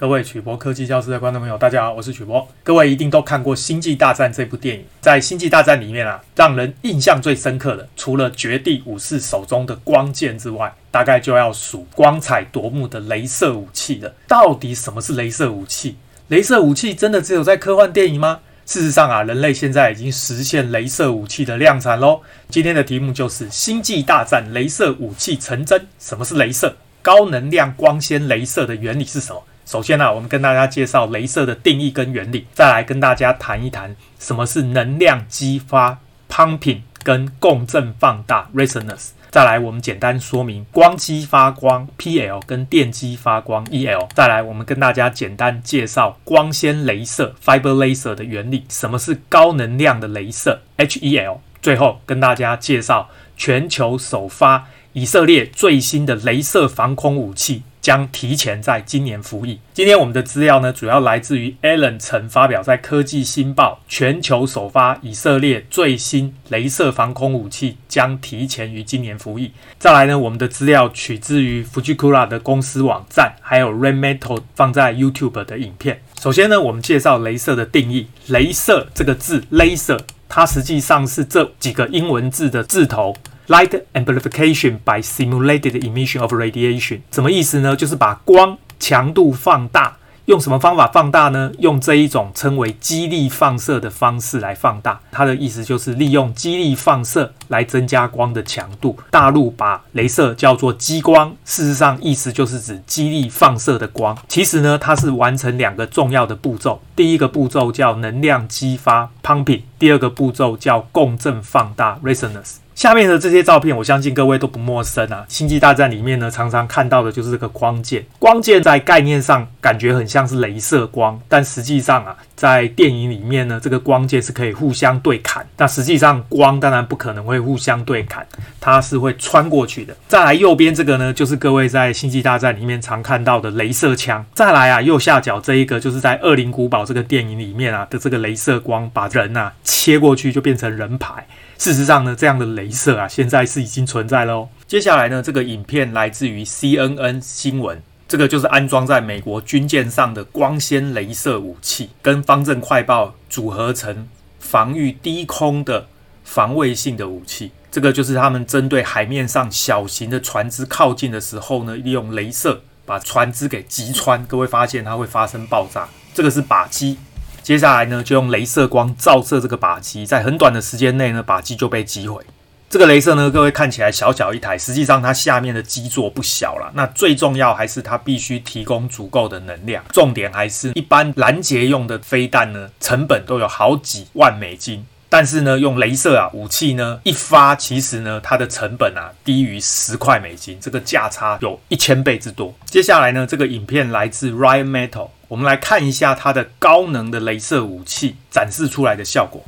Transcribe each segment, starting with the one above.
各位曲博科技教室的观众朋友，大家好，我是曲博。各位一定都看过《星际大战》这部电影，在《星际大战》里面啊，让人印象最深刻的，除了绝地武士手中的光剑之外，大概就要数光彩夺目的镭射武器了。到底什么是镭射武器？镭射武器真的只有在科幻电影吗？事实上啊，人类现在已经实现镭射武器的量产喽。今天的题目就是《星际大战》镭射武器成真。什么是镭射？高能量光纤镭射的原理是什么？首先呢、我们跟大家介绍镭射的定义跟原理，再来跟大家谈一谈什么是能量激发 （pumping） 跟共振放大 （resonance）。再来，我们简单说明光激发光 （PL） 跟电激发光 （EL）。再来，我们跟大家简单介绍光纤镭射 （fiber laser） 的原理，什么是高能量的镭射 （HEL）。最后，跟大家介绍全球首发以色列最新的镭射防空武器。将提前在今年服役。今天我们的资料呢，主要来自于 Alan 曾发表在《科技新报》，全球首发以色列最新雷射防空武器将提前于今年服役。再来呢，我们的资料取自于 Fujikura 的公司网站，还有 Rheinmetall 放在 YouTube 的影片。首先呢，我们介绍雷射的定义。雷射这个字，Laser，它实际上是这几个英文字的字头。Light amplification by simulated emission of radiation，什么意思呢？就是把光强度放大，用什么方法放大呢？用这一种称为激励放射的方式来放大。它的意思就是利用激励放射来增加光的强度。大陆把镭射叫做激光，事实上意思就是指激励放射的光。其实呢，它是完成两个重要的步骤。第一个步骤叫能量激发 （pumping），第二个步骤叫共振放大 （resonance）。下面的这些照片，我相信各位都不陌生啊。星际大战里面呢，常常看到的就是这个光剑。光剑在概念上感觉很像是镭射光，但实际上啊，在电影里面呢，这个光剑是可以互相对砍。那实际上光当然不可能会互相对砍，它是会穿过去的。再来右边这个呢，就是各位在星际大战里面常看到的镭射枪。再来啊，右下角这一个就是在《恶灵古堡》这个电影里面啊的这个镭射光，把人啊切过去就变成人牌。事实上呢，这样的雷射啊，现在是已经存在了哦。接下来呢，这个影片来自于 CNN 新闻，这个就是安装在美国军舰上的光纤镭射武器，跟方阵快爆组合成防御低空的防卫性的武器。这个就是他们针对海面上小型的船只靠近的时候呢，利用镭射把船只给击穿。各位发现它会发生爆炸，这个是靶机。接下来呢，就用镭射光照射这个靶机，在很短的时间内呢，靶机就被击毁。这个镭射呢，各位看起来小小一台，实际上它下面的基座不小了。那最重要还是它必须提供足够的能量。重点还是一般拦截用的飞弹呢，成本都有好几万美金。但是呢，用镭射啊武器呢一发，其实呢它的成本啊低于十块美金，这个价差有一千倍之多。接下来呢，这个影片来自 Rheinmetall，我们来看一下它的高能的镭射武器展示出来的效果。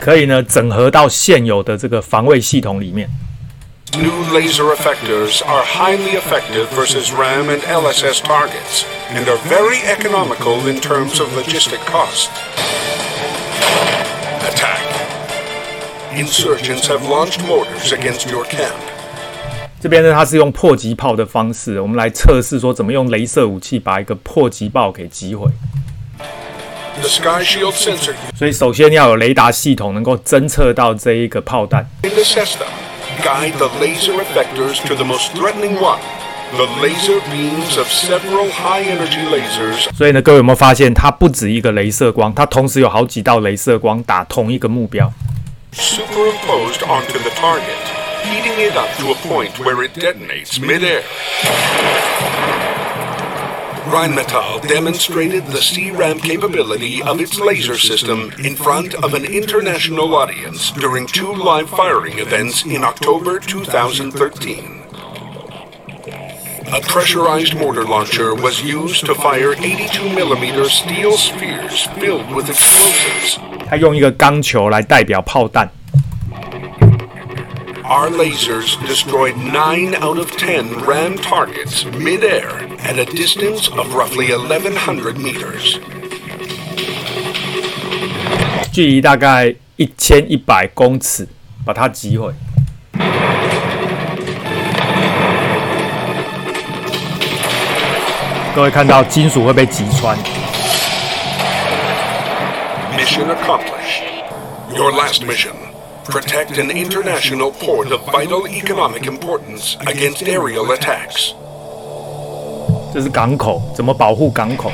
可以呢整合到现有的这个防卫系统里面。New laser effectors are highly effective versus RAM and LSS targets, and are very economical in terms of logistic cost. Attack. Insurgents have launched mortars against your camp. 这边呢，它是用迫击炮的方式，我们来测试说怎么用雷射武器把一个迫击炮给击毁。The Sky Shield sensor. 所以首先要有雷达系统能够侦测到这一个炮弹。 Guide the laser effectors to the most threatening one. The laser beams of several high-energy lasers. 所以呢，各位有没有发现，它不止一个雷射光，它同时有好几道雷射光打同一个目标。Superimposed onto the target, heating it up to a point where it detonates mid-air. Rheinmetall demonstrated the CRAM capability of its laser system in front of an international audience during two live firing events in October 2013. A pressurized mortar launcher was used to fire 82mm steel spheres filled with explosives. 它用一个钢球来代表炮弹。Our lasers destroyed nine out of ten RAM targets mid-air at a distance of roughly 1,100 meters. 距离大概一千一百公尺，把它击毁。各位看到金属会被击穿。Mission accomplished. Your last mission: protect an international port of vital economic importance against aerial attacks. 这是港口，怎么保护港口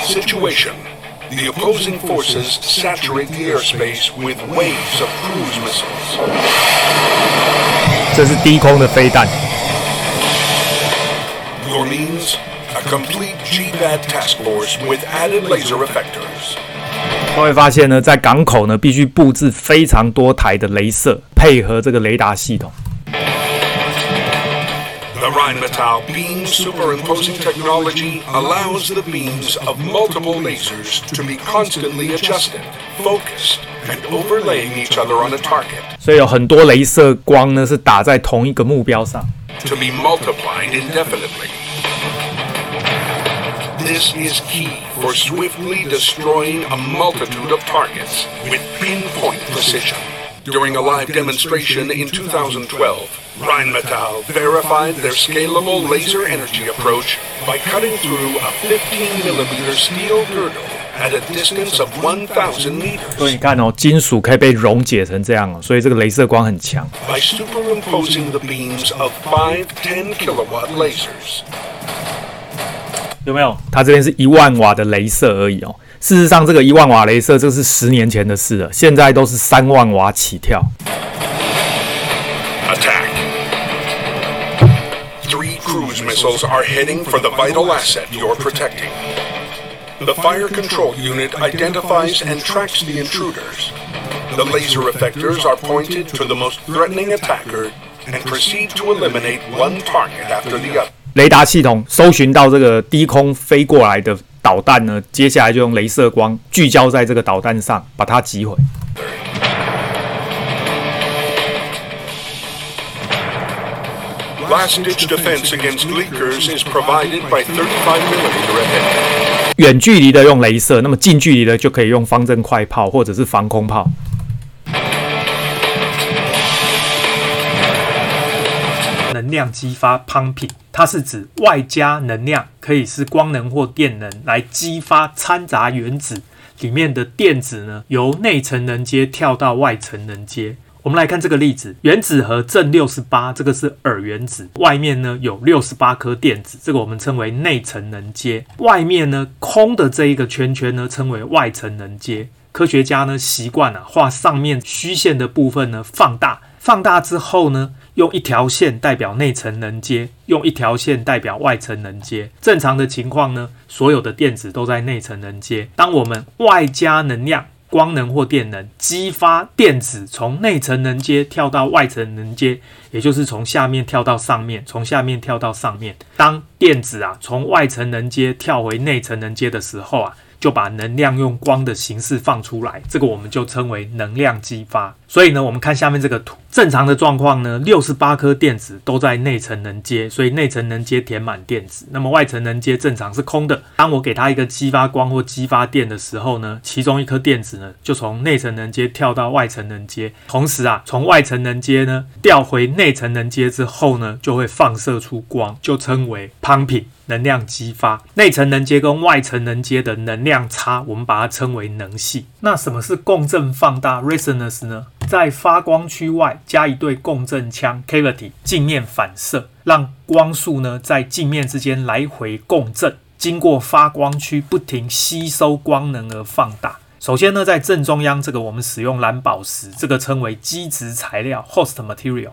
？Situation: The opposing forces saturate the airspace with waves of cruise missiles. 这是低空的飞弹。Your means: A complete GBAT task force with added laser effectors. 各位发现呢，在港口呢，必须布置非常多台的镭射，配合这个雷达系统。The Rheinmetall beam superimposing technology allows the beams of multiple lasers to be constantly adjusted, focused, and overlaying each other on a target. 所以有很多雷射光呢，是打在同一个目标上。To be multiplied indefinitely. This is key for swiftly destroying a multitude of targets with pinpoint precision. During a live demonstration in 2012, Rheinmetall verified their scalable laser energy approach by cutting through a 15mm steel girdle at a distance of 1,000 meters. 所以你看哦，金属可以被溶解成这样哦，所以这个雷射光很强。By superimposing the beams of five 10 kilowatt lasers. 有没有？它这边是一万瓦的雷射而已哦。 事实上，这个一万瓦雷射，这是十年前的事了。现在都是三万瓦起跳。Attack. Three cruise missiles are heading for the vital asset you're protecting. The fire control unit identifies and tracks the intruders. The laser effectors are pointed to the most threatening attacker and proceed to eliminate one target after the other. 雷达系统搜寻到这个低空飞过来的。导弹呢，接下来就用镭射光聚焦在这个导弹上，把它击毁。远距离的用镭射，那么近距离的就可以用方阵快炮或者是防空炮。能量激发 pumping，它是指外加能量，可以是光能或电能，来激发掺杂原子里面的电子呢，由内层能阶跳到外层能阶。我们来看这个例子，原子核正六十八，这个是耳原子，外面呢有六十八颗电子，这个我们称为内层能阶。外面呢空的这一个圈圈呢，称为外层能阶。科学家呢习惯啊画上面虚线的部分呢放大，放大之后呢。用一条线代表内层能阶，用一条线代表外层能阶。正常的情况呢，所有的电子都在内层能阶。当我们外加能量，光能或电能，激发电子从内层能阶跳到外层能阶，也就是从下面跳到上面，从下面跳到上面。当电子啊从外层能阶跳回内层能阶的时候啊。就把能量用光的形式放出来，这个我们就称为能量激发。所以呢，我们看下面这个图，正常的状况呢，六十八颗电子都在内层能阶，所以内层能阶填满电子。那么外层能阶正常是空的。当我给它一个激发光或激发电的时候呢，其中一颗电子呢就从内层能阶跳到外层能阶，同时啊，从外层能阶呢调回内层能阶之后呢，就会放射出光，就称为 pumping。能量激发，内层能接跟外层能接的能量差，我们把它称为能系。那什么是共振放大 （resonance） 呢？在发光区外加一对共振腔 （cavity），镜面反射，让光束呢在镜面之间来回共振，经过发光区不停吸收光能而放大。首先呢，在正中央这个我们使用蓝宝石，这个称为基质材料 （host material）。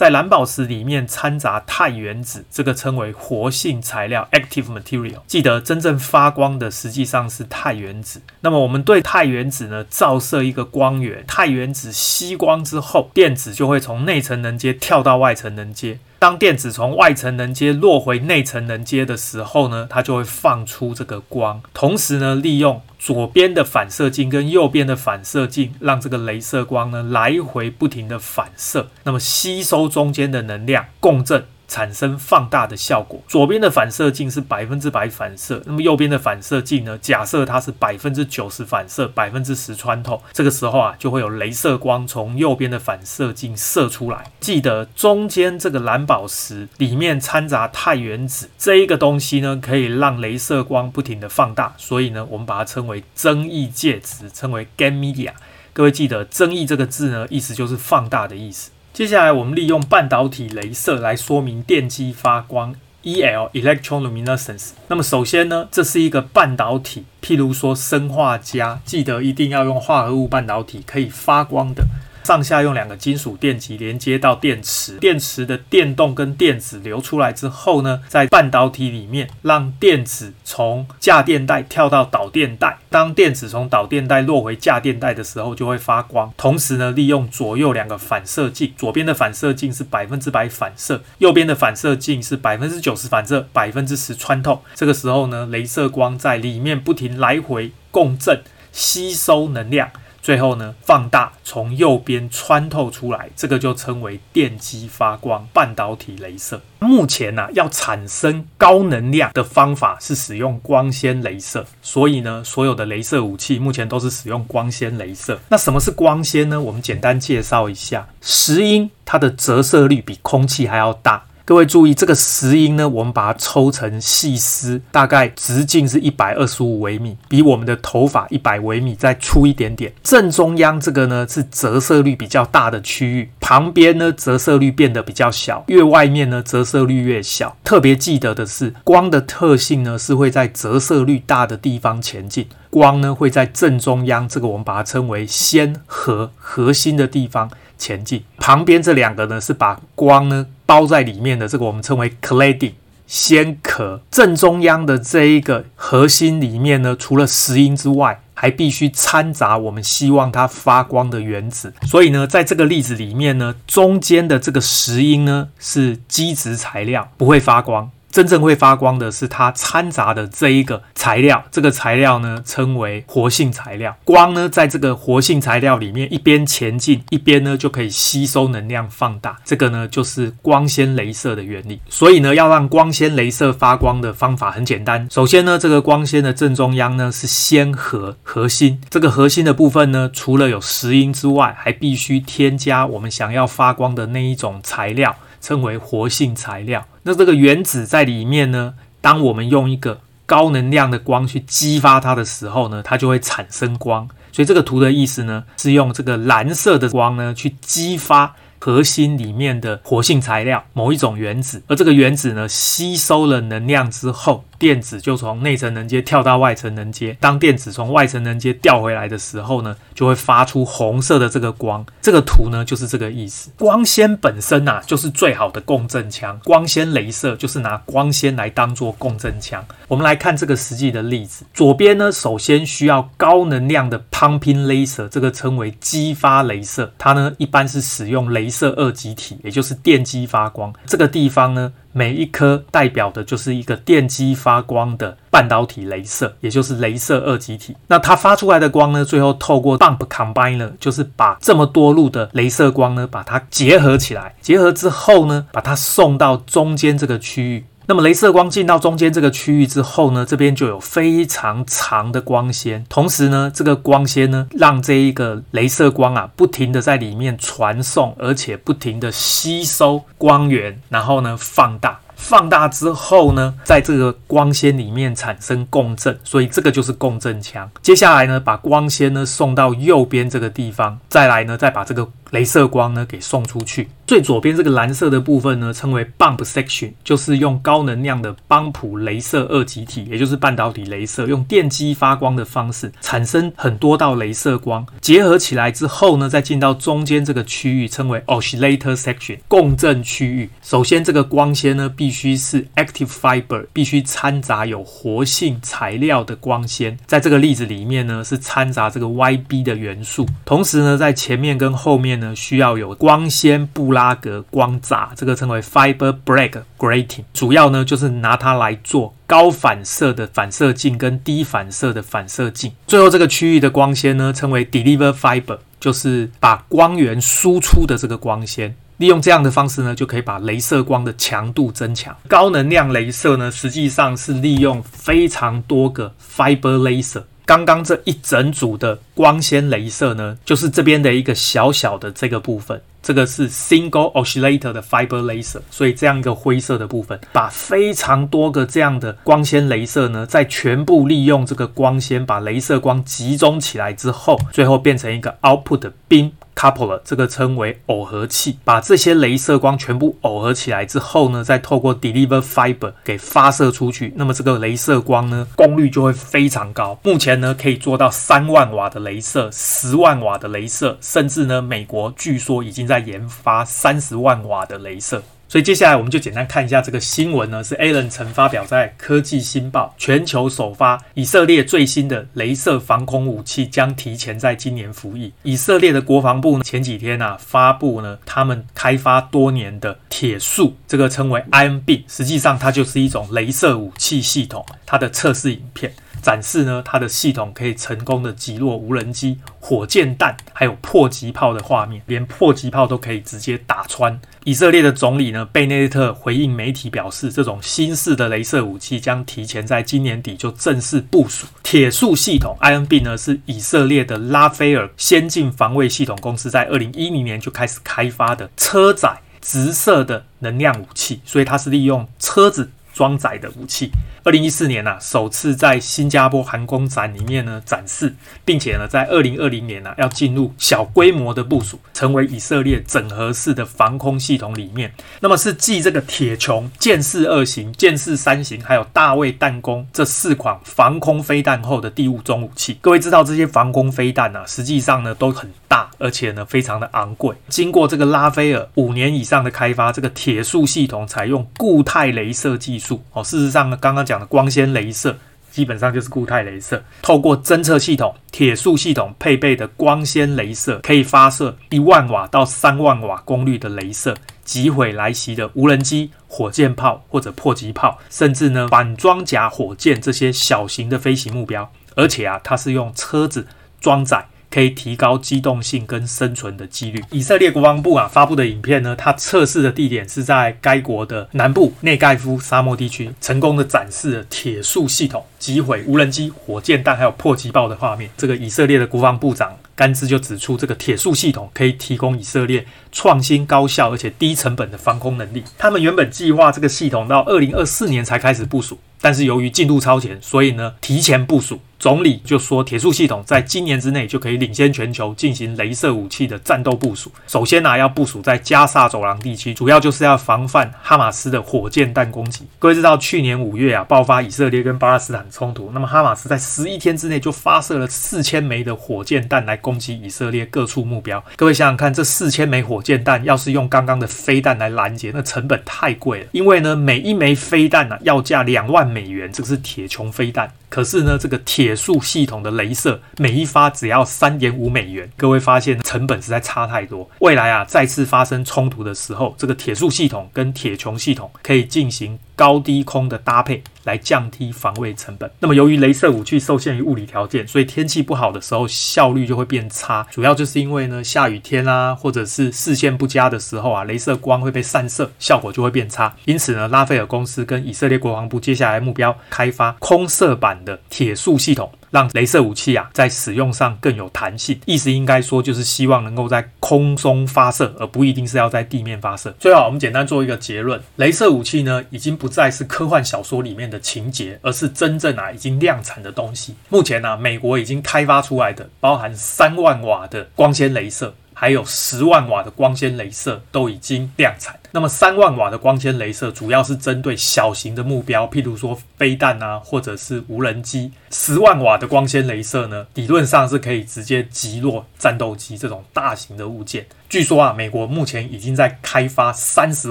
在蓝宝石里面掺杂碳原子，这个称为活性材料 （active material）。记得真正发光的实际上是碳原子。那么我们对碳原子呢照射一个光源，碳原子吸光之后，电子就会从内层能阶跳到外层能阶。当电子从外层能接落回内层能接的时候呢，它就会放出这个光。同时呢，利用左边的反射镜跟右边的反射镜，让这个镭射光呢来回不停的反射，那么吸收中间的能量，共振。产生放大的效果。左边的反射镜是百分之百反射，那么右边的反射镜呢？假设它是百分之九十反射，百分之十穿透，这个时候啊，就会有镭射光从右边的反射镜射出来。记得中间这个蓝宝石里面掺杂钛原子这一个东西呢，可以让镭射光不停地放大，所以呢，我们把它称为增益介质，称为 gain media。各位记得“增益”这个字呢，意思就是放大的意思。接下来，我们利用半导体镭射来说明电机发光 （E.L.，Electron Luminescence）。那么，首先呢，这是一个半导体，譬如说生化镓，记得一定要用化合物半导体，可以发光的。上下用两个金属电极连接到电池，电池的电动跟电子流出来之后呢，在半导体里面让电子从价电带跳到导电带。当电子从导电带落回价电带的时候，就会发光。同时呢，利用左右两个反射镜，左边的反射镜是百分之百反射，右边的反射镜是百分之九十反射，百分之十穿透。这个时候呢，镭射光在里面不停来回共振，吸收能量。最后呢，放大从右边穿透出来，这个就称为电机发光半导体镭射。目前呢、要产生高能量的方法是使用光纤镭射，所以呢，所有的镭射武器目前都是使用光纤镭射。那什么是光纤呢？我们简单介绍一下，石英它的折射率比空气还要大。各位注意，这个石英呢，我们把它抽成细丝，大概直径是一百二十五微米，比我们的头发一百微米再粗一点点。正中央这个呢是折射率比较大的区域，旁边呢折射率变得比较小，越外面呢折射率越小。特别记得的是，光的特性呢是会在折射率大的地方前进，光呢会在正中央，这个我们把它称为纤核核心的地方前进。旁边这两个呢是把光呢。包在里面的这个我们称为 cladding 先壳，正中央的这一个核心里面呢，除了石英之外，还必须掺杂我们希望它发光的原子。所以呢，在这个例子里面呢，中间的这个石英呢是基质材料，不会发光。真正会发光的是它掺杂的这一个材料，这个材料呢称为活性材料。光呢在这个活性材料里面一边前进，一边呢就可以吸收能量放大。这个呢就是光纤雷射的原理。所以呢，要让光纤雷射发光的方法很简单。首先呢，这个光纤的正中央呢是纤核核心，这个核心的部分呢，除了有石英之外，还必须添加我们想要发光的那一种材料。称为活性材料。那这个原子在里面呢，当我们用一个高能量的光去激发它的时候呢，它就会产生光。所以这个图的意思呢，是用这个蓝色的光呢去激发。核心里面的活性材料，某一种原子，而这个原子呢，吸收了能量之后，电子就从内层能接跳到外层能接。当电子从外层能接调回来的时候呢，就会发出红色的这个光。这个图呢，就是这个意思。光纤本身啊，就是最好的共振腔。光纤雷射就是拿光纤来当做共振腔。我们来看这个实际的例子。左边呢，首先需要高能量的 pumping laser，这个称为激发雷射。它呢，一般是使用雷。射二极体，也就是电机发光。这个地方呢，每一颗代表的就是一个电机发光的半导体镭射，也就是镭射二极体。那它发出来的光呢，最后透过 bump combiner，就是把这么多路的镭射光呢，把它结合起来，结合之后呢，把它送到中间这个区域。那么，镭射光进到中间这个区域之后呢，这边就有非常长的光纤。同时呢，这个光纤呢，让这一个镭射光啊，不停地在里面传送，而且不停地吸收光源，然后呢，放大。放大之后呢，在这个光纤里面产生共振，所以这个就是共振腔。接下来呢，把光纤呢送到右边这个地方，再来呢，再把这个。镭射光呢，给送出去。最左边这个蓝色的部分呢，称为 bump section，就是用高能量的邦普镭射二极体，也就是半导体镭射，用电机发光的方式产生很多道镭射光，结合起来之后呢，再进到中间这个区域，称为 oscillator section，共振区域。首先，这个光纤呢，必须是 active fiber，必须掺杂有活性材料的光纤。在这个例子里面呢，是掺杂这个 Yb 的元素。同时呢，在前面跟后面。呢，需要有光纤布拉格光栅，这个称为 fiber b r a k grating，主要呢就是拿它来做高反射的反射镜跟低反射的反射镜。最后这个区域的光纤呢称为 deliver fiber，就是把光源输出的这个光纤。利用这样的方式呢，就可以把镭射光的强度增强。高能量镭射呢，实际上是利用非常多个 fiber laser。刚刚这一整组的光纤镭射呢，就是这边的一个小小的这个部分，这个是 single oscillator 的 fiber laser，所以这样一个灰色的部分，把非常多个这样的光纤镭射呢，在全部利用这个光纤把镭射光集中起来之后，最后变成一个 output 的 beam。Coupler 这个称为耦合器，把这些镭射光全部耦合起来之后呢，再透过 deliver fiber 给发射出去，那么这个镭射光呢，功率就会非常高。目前呢，可以做到三万瓦的镭射、十万瓦的镭射，甚至呢，美国据说已经在研发三十万瓦的镭射。所以接下来我们就简单看一下这个新闻呢，是 Allen 曾发表在《科技新报》，全球首发以色列最新的镭射防空武器将提前在今年服役。以色列的国防部呢，前几天啊发布呢，他们开发多年的铁树，这个称为 IMB，实际上它就是一种镭射武器系统，它的测试影片。展示呢，它的系统可以成功的击落无人机、火箭弹，还有迫击炮的画面，连迫击炮都可以直接打穿。以色列的总理呢，贝内特回应媒体表示，这种新式的雷射武器将提前在今年底就正式部署。铁树系统 （INB） 呢，是以色列的拉斐尔先进防卫系统公司在二零一零年就开始开发的车载直射的能量武器，所以它是利用车子。装载的武器，二零一四年呢、啊，首次在新加坡航空展里面呢展示，并且呢，在二零二零年呢、啊，要进入小规模的部署，成为以色列整合式的防空系统里面。那么是继这个铁穹、剑士二型、剑士三型，还有大卫弹弓这四款防空飞弹后的第五种武器。各位知道这些防空飞弹呢、啊，实际上呢都很大，而且呢非常的昂贵。经过这个拉斐尔五年以上的开发，这个铁树系统采用固态镭射技术。哦，事实上呢，刚刚讲的光纤镭射基本上就是固态镭射，透过侦测系统、铁树系统配备的光纤镭射，可以发射一万瓦到三万瓦功率的镭射，击毁来袭的无人机、火箭炮或者迫击炮，甚至呢反装甲火箭这些小型的飞行目标。而且啊，它是用车子装载。可以提高机动性跟生存的几率。以色列国防部啊发布的影片呢，它测试的地点是在该国的南部内盖夫沙漠地区，成功的展示了铁树系统击毁无人机、火箭弹还有迫击炮的画面。这个以色列的国防部长甘兹就指出，这个铁树系统可以提供以色列创新、高效而且低成本的防空能力。他们原本计划这个系统到二零二四年才开始部署，但是由于进度超前，所以呢提前部署。总理就说，铁树系统在今年之内就可以领先全球进行镭射武器的战斗部署。首先呢、要部署在加萨走廊地区，主要就是要防范哈马斯的火箭弹攻击。各位知道，去年五月啊，爆发以色列跟巴勒斯坦冲突，那么哈马斯在十一天之内就发射了四千枚的火箭弹来攻击以色列各处目标。各位想想看，这四千枚火箭弹要是用刚刚的飞弹来拦截，那成本太贵了。因为呢，每一枚飞弹呢、啊、要价两万美元，这个是铁穹飞弹。可是呢，这个铁树系统的镭射每一发只要三点五美元，各位发现成本实在差太多。未来啊，再次发生冲突的时候，这个铁树系统跟铁穹系统可以进行高低空的搭配来降低防卫成本。那么，由于镭射武器受限于物理条件，所以天气不好的时候效率就会变差。主要就是因为呢，下雨天啊，或者是视线不佳的时候啊，镭射光会被散射，效果就会变差。因此呢，拉斐尔公司跟以色列国防部接下来目标开发空射版的铁树系统。让镭射武器啊在使用上更有弹性，意思应该说就是希望能够在空中发射，而不一定是要在地面发射。最好我们简单做一个结论：镭射武器呢，已经不再是科幻小说里面的情节，而是真正啊已经量产的东西。目前呢、啊，美国已经开发出来的包含三万瓦的光纤镭射。还有十万瓦的光纤镭射都已经量产。那么三万瓦的光纤镭射主要是针对小型的目标，譬如说飞弹啊，或者是无人机。十万瓦的光纤镭射呢，理论上是可以直接击落战斗机这种大型的物件。据说啊，美国目前已经在开发三十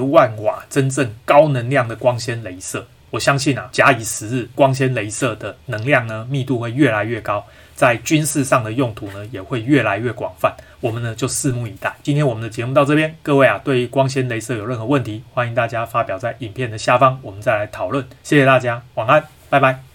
万瓦真正高能量的光纤镭射。我相信啊，假以时日，光纤镭射的能量呢，密度会越来越高。在军事上的用途呢，也会越来越广泛。我们呢就拭目以待。今天我们的节目到这边，各位啊，对于光纤镭射有任何问题，欢迎大家发表在影片的下方，我们再来讨论。谢谢大家，晚安，拜拜。